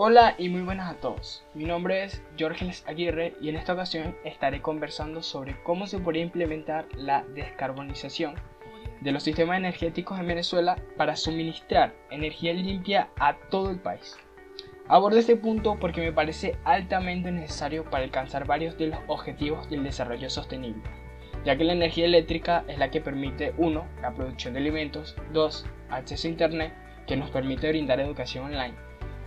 Hola y muy buenas a todos. Mi nombre es Jorge Aguirre y en esta ocasión estaré conversando sobre cómo se podría implementar la descarbonización de los sistemas energéticos en Venezuela para suministrar energía limpia a todo el país. Abordo este punto porque me parece altamente necesario para alcanzar varios de los objetivos del desarrollo sostenible, ya que la energía eléctrica es la que permite 1. la producción de alimentos, 2. acceso a Internet, que nos permite brindar educación online,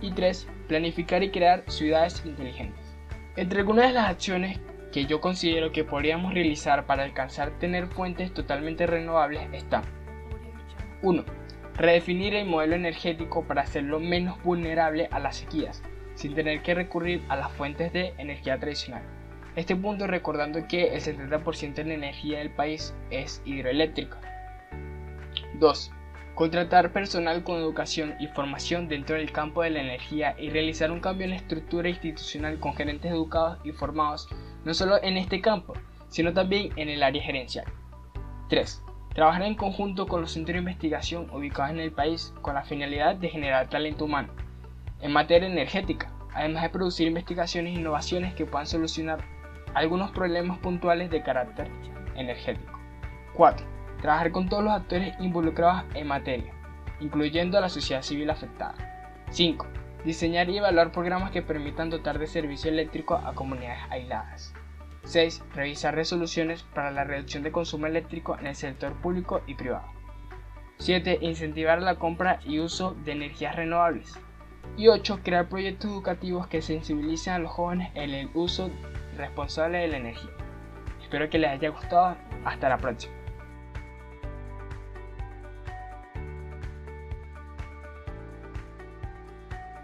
y 3. Planificar y crear ciudades inteligentes. Entre algunas de las acciones que yo considero que podríamos realizar para alcanzar tener fuentes totalmente renovables están 1. Redefinir el modelo energético para hacerlo menos vulnerable a las sequías, sin tener que recurrir a las fuentes de energía tradicional. Este punto recordando que el 70% de la energía del país es hidroeléctrica. 2 contratar personal con educación y formación dentro del campo de la energía y realizar un cambio en la estructura institucional con gerentes educados y formados no solo en este campo, sino también en el área gerencial. 3. Trabajar en conjunto con los centros de investigación ubicados en el país con la finalidad de generar talento humano en materia energética, además de producir investigaciones e innovaciones que puedan solucionar algunos problemas puntuales de carácter energético. 4 Trabajar con todos los actores involucrados en materia, incluyendo a la sociedad civil afectada. 5. Diseñar y evaluar programas que permitan dotar de servicio eléctrico a comunidades aisladas. 6. Revisar resoluciones para la reducción de consumo eléctrico en el sector público y privado. 7. Incentivar la compra y uso de energías renovables. Y 8. Crear proyectos educativos que sensibilicen a los jóvenes en el uso responsable de la energía. Espero que les haya gustado. Hasta la próxima.